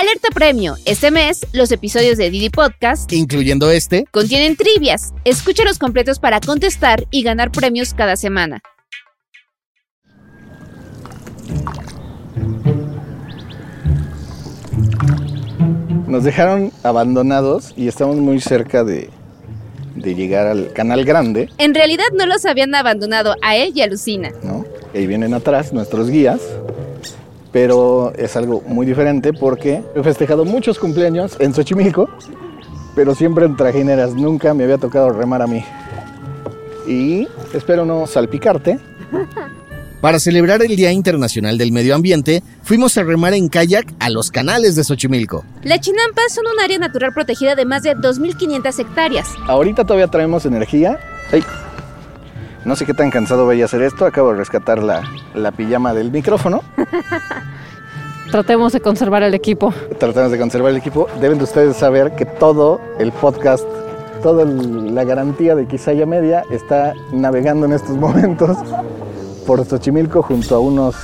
Alerta Premio. Este mes, los episodios de Didi Podcast, incluyendo este, contienen trivias. Escúchalos completos para contestar y ganar premios cada semana. Nos dejaron abandonados y estamos muy cerca de, de llegar al canal grande, En realidad no los habían abandonado a él y a Lucina. ¿no? Ahí vienen atrás nuestros guías, pero es algo muy diferente porque he festejado muchos cumpleaños en Xochimilco, pero siempre en trajineras, nunca me había tocado remar a mí. Y espero no salpicarte. para celebrar el Día Internacional del Medio Ambiente, fuimos a remar en kayak a los canales de Xochimilco. Las chinampas son un área natural protegida de más de 2.500 hectáreas. Ahorita todavía traemos energía. Ay, no sé qué tan cansado vaya a ser esto, acabo de rescatar la, la pijama del micrófono. Tratemos de conservar el equipo. tratamos de conservar el equipo. Deben de ustedes saber que todo el podcast, toda el- la garantía de Quizaya Media está navegando en estos momentos por Xochimilco junto a unos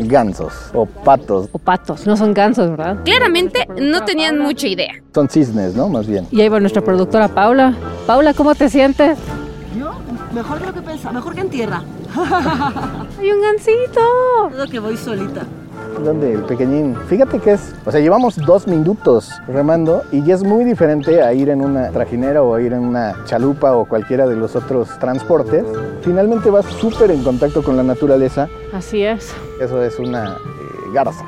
gansos o patos. O patos, no son gansos, ¿verdad? Claramente no tenían mucha idea. Son cisnes, ¿no? Más bien. Y ahí va nuestra productora Paula. Paula, ¿cómo te sientes? Mejor de lo que pensaba, mejor que en tierra. ¡Hay un gansito! Todo que voy solita. ¿Dónde? El pequeñín. Fíjate que es, o sea, llevamos dos minutos remando y ya es muy diferente a ir en una trajinera o a ir en una chalupa o cualquiera de los otros transportes. Finalmente vas súper en contacto con la naturaleza. Así es. Eso es una eh, garza.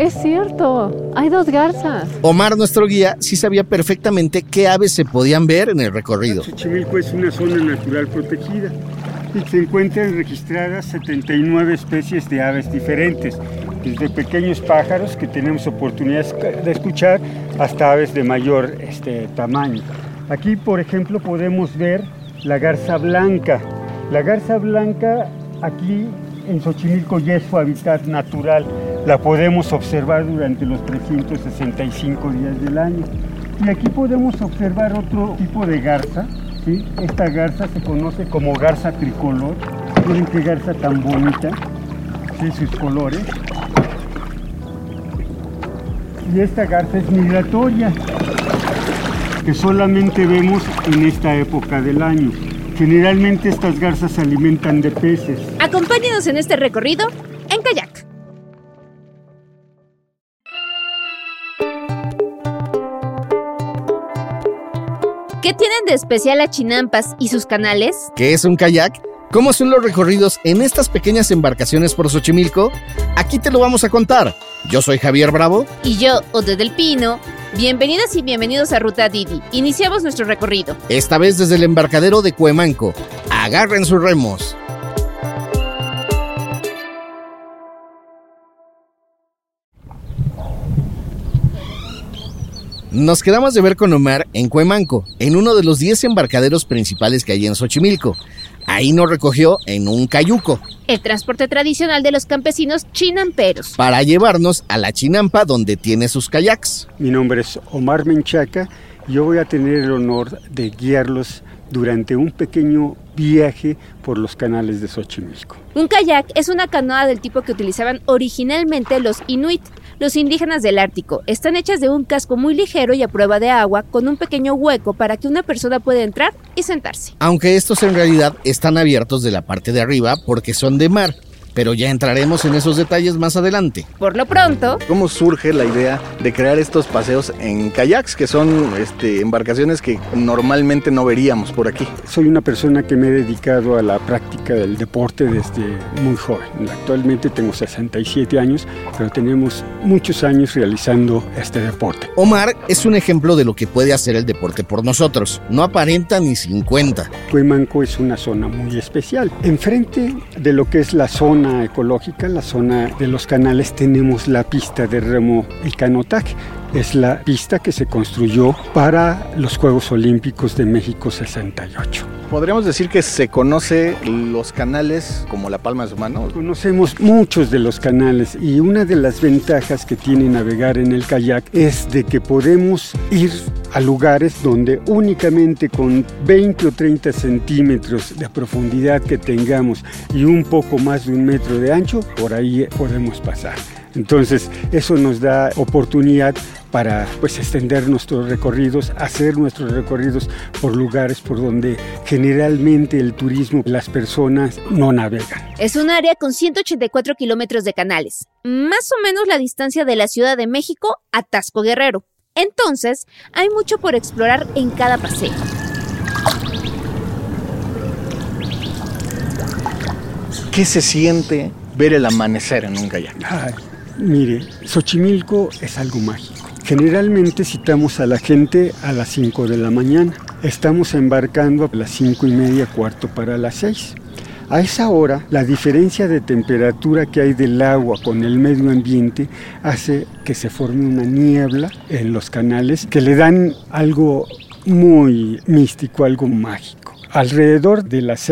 Es cierto. Hay dos garzas. Omar, nuestro guía, sí sabía perfectamente qué aves se podían ver en el recorrido. Xochimilco es una zona natural protegida y se encuentran registradas 79 especies de aves diferentes, desde pequeños pájaros que tenemos oportunidad de escuchar hasta aves de mayor este, tamaño. Aquí, por ejemplo, podemos ver la garza blanca. La garza blanca aquí en Xochimilco ya es su hábitat natural. La podemos observar durante los 365 días del año. Y aquí podemos observar otro tipo de garza. ¿sí? Esta garza se conoce como garza tricolor. Miren qué garza tan bonita, ¿sí? sus colores. Y esta garza es migratoria, que solamente vemos en esta época del año. Generalmente estas garzas se alimentan de peces. Acompáñenos en este recorrido ¿Qué tienen de especial las chinampas y sus canales? ¿Qué es un kayak? ¿Cómo son los recorridos en estas pequeñas embarcaciones por Xochimilco? Aquí te lo vamos a contar. Yo soy Javier Bravo. Y yo, Ode del Pino. Bienvenidas y bienvenidos a Ruta Didi. Iniciamos nuestro recorrido. Esta vez desde el embarcadero de Cuemanco. Agarren sus remos. Nos quedamos de ver con Omar en Cuemanco, en uno de los 10 embarcaderos principales que hay en Xochimilco. Ahí nos recogió en un cayuco El transporte tradicional de los campesinos chinamperos. para llevarnos a la chinampa donde tiene sus kayaks. Mi nombre es Omar Menchaca y yo voy a tener el honor de guiarlos durante un pequeño viaje por los canales de Xochimilco. Un kayak es una canoa del tipo que utilizaban originalmente los inuit, los indígenas del Ártico. Están hechas de un casco muy ligero y a prueba de agua, con un pequeño hueco para que una persona pueda entrar y sentarse. Aunque estos en realidad están abiertos de la parte de arriba porque son de mar, pero ya entraremos en esos detalles más adelante. Por lo pronto, ¿Cómo surge la idea de crear estos paseos en kayaks, que son este, embarcaciones que normalmente no veríamos por aquí? Soy una persona que me he dedicado a la práctica del deporte desde muy joven. Actualmente tengo 67 años, pero tenemos muchos años realizando este deporte. Omar es un ejemplo de lo que puede hacer el deporte por nosotros. No aparenta ni 50. Cuemanco es una zona muy especial. Enfrente de lo que es la zona ecológica, la zona de los canales, tenemos la pista de remo y canotaje. Es la pista que se construyó para los Juegos Olímpicos de México 68. Podríamos decir que se conoce los canales como la palma de su mano. Conocemos muchos de los canales y una de las ventajas que tiene navegar en el kayak es de que podemos ir a lugares donde únicamente con 20 o 30 centímetros de profundidad que tengamos y un poco más de un metro de ancho, por ahí podemos pasar. Entonces, eso nos da oportunidad para pues extender nuestros recorridos, hacer nuestros recorridos por lugares por donde generalmente el turismo, las personas no navegan. Es un área con 184 kilómetros de canales, más o menos la distancia de la Ciudad de México a Tasco Guerrero. Entonces, hay mucho por explorar en cada paseo. ¿Qué se siente ver el amanecer en un kayak? Ay, mire, Xochimilco es algo mágico. Generalmente citamos a la gente a las 5 de la mañana. Estamos embarcando a las 5 y media, cuarto para las 6. A esa hora, la diferencia de temperatura que hay del agua con el medio ambiente hace que se forme una niebla en los canales que le dan algo muy místico, algo mágico. Alrededor de las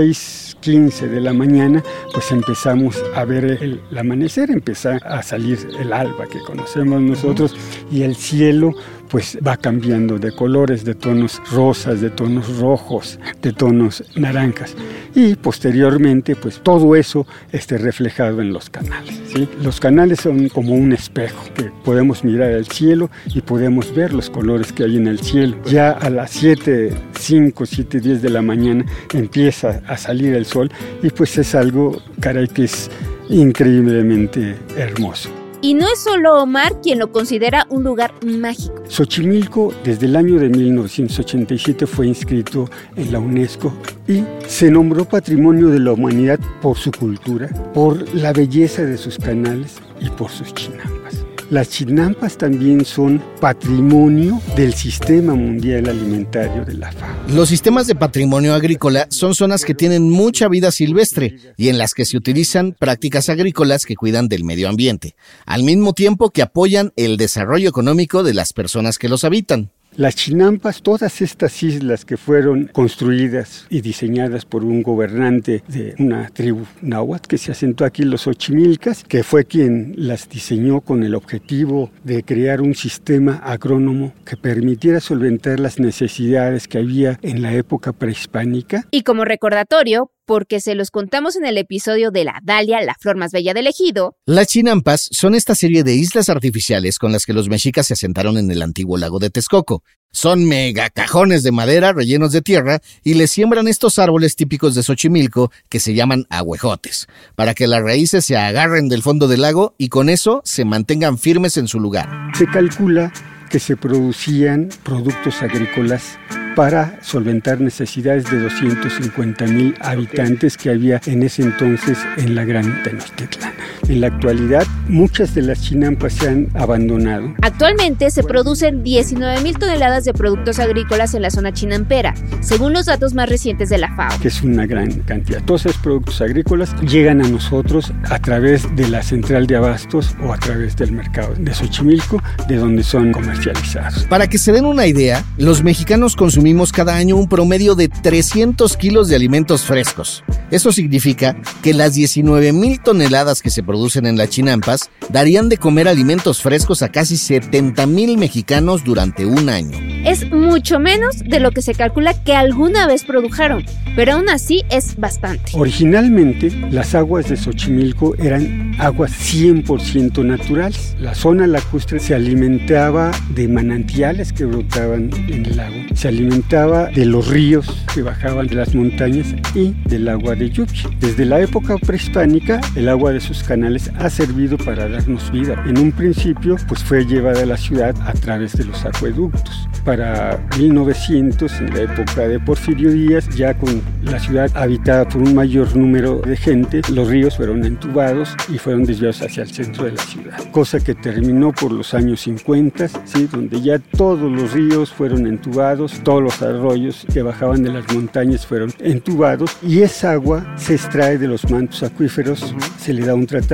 6.15 de la mañana, pues empezamos a ver el, el amanecer, empieza a salir el alba que conocemos nosotros y el cielo pues va cambiando de colores, de tonos rosas, de tonos rojos, de tonos naranjas. Y posteriormente, pues todo eso esté reflejado en los canales. Los canales son como un espejo que podemos mirar al cielo y podemos ver los colores que hay en el cielo. Ya a las 7, 5, 7, 10 de la mañana empieza a salir el sol y pues es algo, caray, que es increíblemente hermoso. Y no es solo Omar quien lo considera un lugar mágico. Xochimilco desde el año de 1987 fue inscrito en la UNESCO y se nombró Patrimonio de la Humanidad por su cultura, por la belleza de sus canales y por sus chinampas. Las chinampas también son patrimonio del Sistema Mundial Alimentario de la FAO. Los sistemas de patrimonio agrícola son zonas que tienen mucha vida silvestre y en las que se utilizan prácticas agrícolas que cuidan del medio ambiente, al mismo tiempo que apoyan el desarrollo económico de las personas que los habitan. Las chinampas, todas estas islas que fueron construidas y diseñadas por un gobernante de una tribu náhuatl que se asentó aquí, los Ochimilcas, que fue quien las diseñó con el objetivo de crear un sistema agrónomo que permitiera solventar las necesidades que había en la época prehispánica. Y como recordatorio, porque se los contamos en el episodio de la Dalia, la flor más bella del ejido, Las chinampas son esta serie de islas artificiales con las que los mexicas se asentaron en el antiguo lago de Texcoco. Son mega cajones de madera rellenos de tierra y les siembran estos árboles típicos de Xochimilco que se llaman ahuejotes, para que las raíces se agarren del fondo del lago y con eso se mantengan firmes en su lugar. Se calcula que se producían productos agrícolas para solventar necesidades de 250 mil habitantes que había en ese entonces en la Gran Tenochtitlan. En la actualidad, muchas de las chinampas se han abandonado. Actualmente se producen 19 mil toneladas de productos agrícolas en la zona chinampera, según los datos más recientes de la FAO. que es una gran cantidad. Todos esos productos agrícolas llegan a nosotros a través de la central de abastos o a través del mercado de Xochimilco, de donde son comercializados. Para que se den una idea, los mexicanos consumimos cada año un promedio de 300 kilos de alimentos frescos. Eso significa que las 19 mil toneladas que se producen en las chinampas darían de comer alimentos frescos a casi 70 mil mexicanos durante un año. Es mucho menos de lo que se calcula que alguna vez produjeron, pero aún así es bastante. Originalmente, las aguas de Xochimilco eran aguas 100% naturales. La zona lacustre se alimentaba de manantiales que brotaban en el lago, se alimentaba de los ríos que bajaban de las montañas y del agua de lluvia. Desde la época prehispánica, el agua de sus canales ha servido para darnos vida. En un principio, pues fue llevada a la ciudad a través de los acueductos. Para 1900, en la época de Porfirio Díaz, ya con la ciudad habitada por un mayor número de gente, los ríos fueron entubados y fueron desviados hacia el centro de la ciudad. Cosa que terminó por los años 50, ¿sí? donde ya todos los ríos fueron entubados, todos los arroyos que bajaban de las montañas fueron entubados y esa agua se extrae de los mantos acuíferos, se le da un tratamiento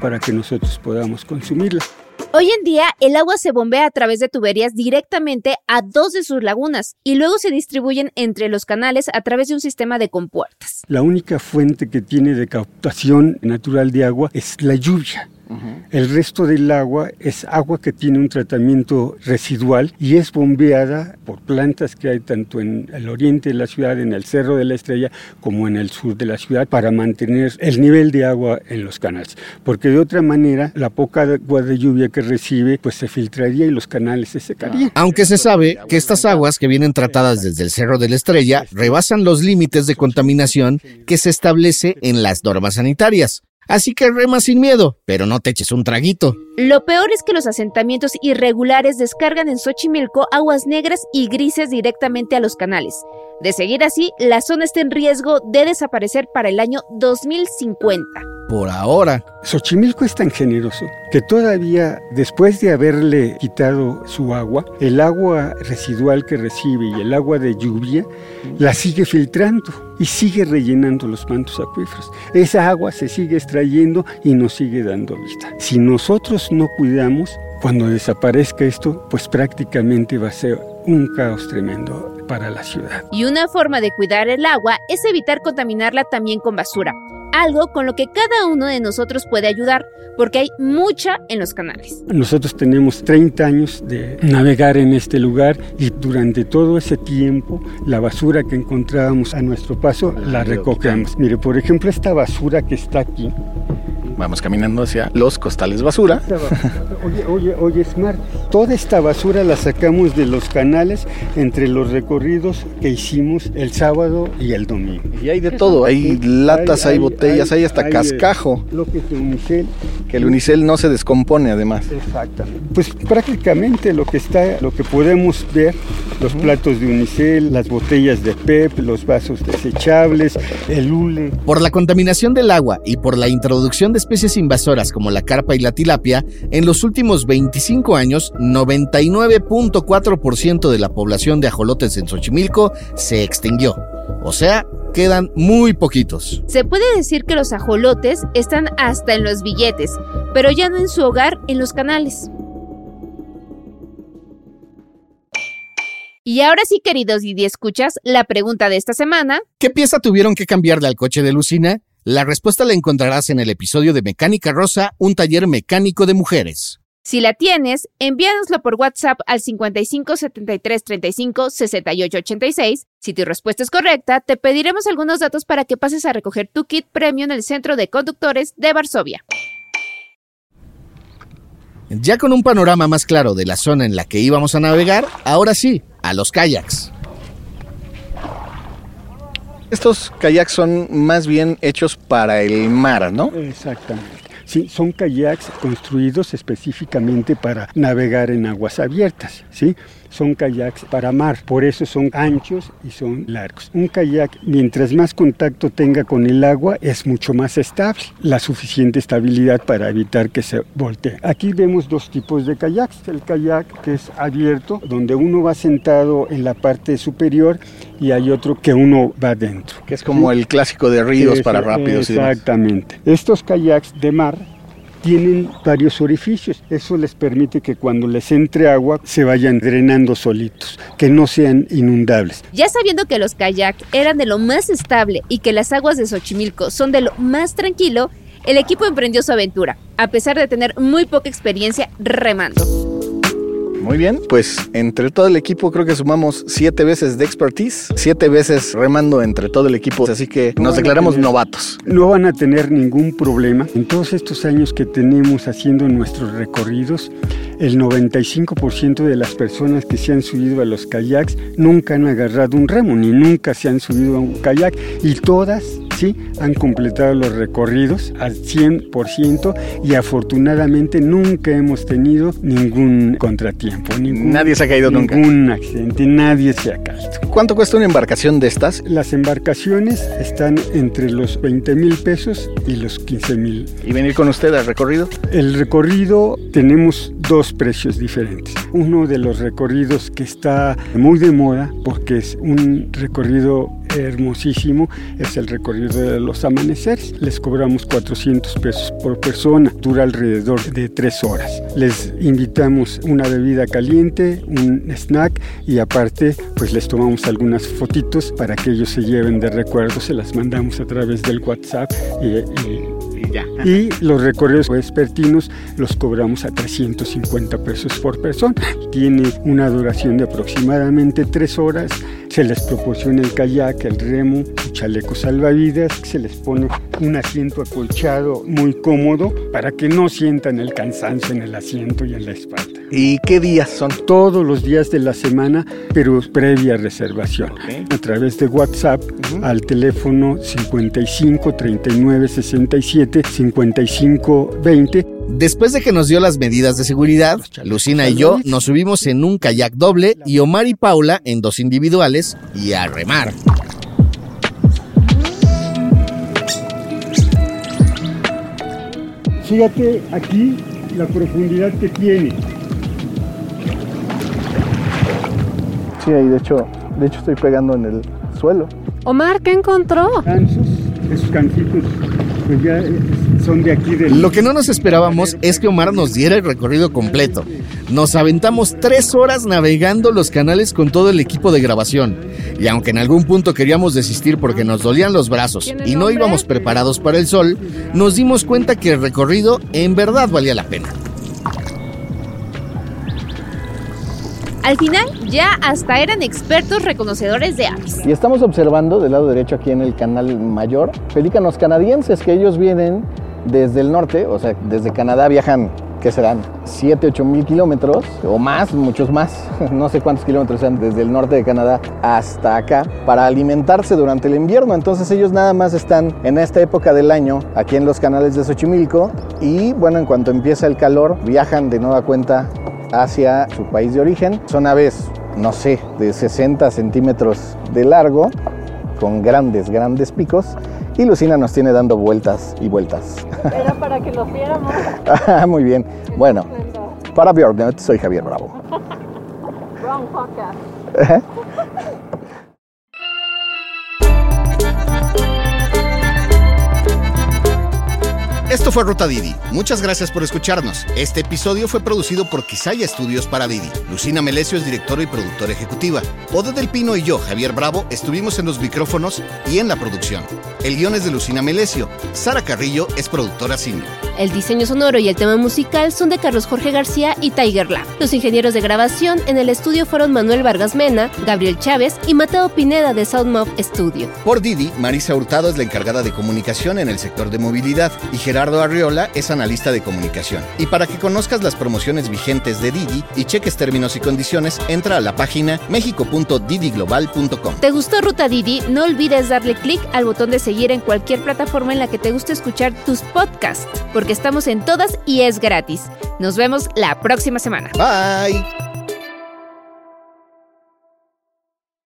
para que nosotros podamos consumirla. Hoy en día, el agua se bombea a través de tuberías directamente a dos de sus lagunas y luego se distribuyen entre los canales a través de un sistema de compuertas. La única fuente que tiene de captación natural de agua es la lluvia. El resto del agua es agua que tiene un tratamiento residual y es bombeada por plantas que hay tanto en el oriente de la ciudad, en el Cerro de la Estrella, como en el sur de la ciudad, para mantener el nivel de agua en los canales. Porque de otra manera, la poca agua de lluvia que recibe, pues se filtraría y los canales se secarían. Aunque se sabe que estas aguas que vienen tratadas desde el Cerro de la Estrella rebasan los límites de contaminación que se establece en las normas sanitarias. Así que rema sin miedo, pero no te eches un traguito. Lo peor es que los asentamientos irregulares descargan en Xochimilco aguas negras y grises directamente a los canales. De seguir así, la zona está en riesgo de desaparecer para el año 2050. Por ahora. Xochimilco es tan generoso que todavía después de haberle quitado su agua, el agua residual que recibe y el agua de lluvia la sigue filtrando y sigue rellenando los mantos acuíferos. Esa agua se sigue extrayendo y nos sigue dando vida. Si nosotros no cuidamos, cuando desaparezca esto, pues prácticamente va a ser un caos tremendo para la ciudad. Y una forma de cuidar el agua es evitar contaminarla también con basura, algo con lo que cada uno de nosotros puede ayudar, porque hay mucha en los canales. Nosotros tenemos 30 años de navegar en este lugar y durante todo ese tiempo la basura que encontrábamos a nuestro paso la recogemos. Mire, por ejemplo, esta basura que está aquí, Vamos caminando hacia los costales basura. Oye, oye, oye, Smart, toda esta basura la sacamos de los canales entre los recorridos que hicimos el sábado y el domingo. Y hay de todo, hay latas, hay, botellas, hay, hasta hay, cascajo. Lo que de unicel. Que el unicel no se descompone además. Exactamente. Pues prácticamente lo que está, lo que podemos ver, los platos de unicel, las botellas de PEP, los vasos desechables, el hule. Por la contaminación del agua y por la introducción de especies invasoras como la carpa y la tilapia, en los últimos 25 años, 99.4% de la población de ajolotes en Xochimilco se extinguió. O sea, quedan muy poquitos. Se puede decir que los ajolotes están hasta en los billetes, pero ya no en su hogar, en los canales. Y ahora sí, queridos Didi escuchas, la pregunta de esta semana. ¿Qué pieza tuvieron que cambiarle al coche de Lucina? La respuesta la encontrarás en el episodio de Mecánica Rosa, un taller mecánico de mujeres. Si la tienes, envíanoslo por WhatsApp al 55 73 35 68 86. Si tu respuesta es correcta, te pediremos algunos datos para que pases a recoger tu kit premio en el Centro de Conductores de Varsovia. Ya con un panorama más claro de la zona en la que íbamos a navegar, ahora sí, a los kayaks. Estos kayaks son más bien hechos para el mar, ¿no? Exactamente. Sí, son kayaks construidos específicamente para navegar en aguas abiertas, ¿sí? Son kayaks para mar, por eso son anchos y son largos. Un kayak, mientras más contacto tenga con el agua, es mucho más estable, la suficiente estabilidad para evitar que se voltee. Aquí vemos dos tipos de kayaks. El kayak que es abierto, donde uno va sentado en la parte superior y hay otro que uno va dentro. Que es como el clásico de ríos Es- para rápidos y demás. Exactamente. Estos kayaks de mar tienen varios orificios. Eso les permite que cuando les entre agua se vayan drenando solitos, que no sean inundables. Ya sabiendo que los kayak eran de lo más estable y que las aguas de Xochimilco son de lo más tranquilo, el equipo emprendió su aventura, a pesar de tener muy poca experiencia remando. Muy bien, pues entre todo el equipo creo que sumamos siete veces de expertise, siete veces remando entre todo el equipo, así que nos declaramos novatos. No van a tener ningún problema. En todos estos años que tenemos haciendo nuestros recorridos, el 95% de las personas que se han subido a los kayaks nunca han agarrado un remo, ni nunca se han subido a un kayak. Y todas, han completado los recorridos al 100% y afortunadamente nunca hemos tenido ningún contratiempo. Ningún, Nadie se ha caído nunca. Ningún accidente, nadie se ha caído. ¿Cuánto cuesta una embarcación de estas? Las embarcaciones están entre los 20 mil pesos y los 15 mil. Y venir con usted al recorrido. El recorrido tenemos dos precios diferentes. Uno de los recorridos que está muy de moda porque es un recorrido hermosísimo es el recorrido de los amaneceres. Les cobramos 400 pesos por persona. Dura alrededor de tres horas. Les invitamos una bebida caliente, un snack y aparte pues les tomamos algunas fotitos para que ellos se lleven de recuerdo. Se las mandamos a través del WhatsApp y- y Y los recorridos vespertinos los cobramos a 350 pesos por persona. Tiene una duración de aproximadamente tres horas. Se les proporciona el kayak, el remo, su chaleco salvavidas, se les pone un asiento acolchado muy cómodo para que no sientan el cansancio en el asiento y en la espalda. ¿Y qué días son? Todos los días de la semana, pero previa reservación. A través de WhatsApp al teléfono 55 39 67 55 20. Después de que nos dio las medidas de seguridad, Lucina y yo nos subimos en un kayak doble y Omar y Paula en dos individuales y a remar. Fíjate aquí la profundidad que tiene. Sí, ahí de hecho, de hecho estoy pegando en el suelo. Omar, ¿qué encontró? Gansos, esos canjitos, pues ya eh, son de aquí del... Lo que no nos esperábamos es que Omar nos diera el recorrido completo. Nos aventamos tres horas navegando los canales con todo el equipo de grabación. Y aunque en algún punto queríamos desistir porque nos dolían los brazos y no íbamos preparados para el sol, nos dimos cuenta que el recorrido en verdad valía la pena. Al final, ya hasta eran expertos reconocedores de aves. Y estamos observando del lado derecho aquí en el canal mayor pelícanos canadienses que ellos vienen desde el norte, o sea, desde Canadá viajan, ¿qué serán? 7, 8 mil kilómetros o más, muchos más, no sé cuántos kilómetros sean desde el norte de Canadá hasta acá para alimentarse durante el invierno. Entonces ellos nada más están en esta época del año aquí en los canales de Xochimilco y bueno, en cuanto empieza el calor, viajan de nueva cuenta hacia su país de origen. Son aves, no sé, de 60 centímetros de largo, con grandes, grandes picos. Y Lucina nos tiene dando vueltas y vueltas. Era para que los viéramos. Ah, Muy bien. Bueno, para Björnet, soy Javier Bravo. Wrong podcast. Esto fue Ruta Didi. Muchas gracias por escucharnos. Este episodio fue producido por Quisaya Estudios para Didi. Lucina Melesio es directora y productora ejecutiva. Ode del Pino y yo, Javier Bravo, estuvimos en los micrófonos y en la producción. El guion es de Lucina Melesio. Sara Carrillo es productora senior. El diseño sonoro y el tema musical son de Carlos Jorge García y Tiger Lab. Los ingenieros de grabación en el estudio fueron Manuel Vargas Mena, Gabriel Chávez y Mateo Pineda de Soundmob Studio. Por Didi, Marisa Hurtado es la encargada de comunicación en el sector de movilidad y Gerardo Arriola es analista de comunicación. Y para que conozcas las promociones vigentes de Didi y cheques términos y condiciones, entra a la página mexico.didiglobal.com. ¿Te gustó Ruta Didi? No olvides darle clic al botón de seguir en cualquier plataforma en la que te guste escuchar tus podcasts, estamos en todas y es gratis. Nos vemos la próxima semana. Bye.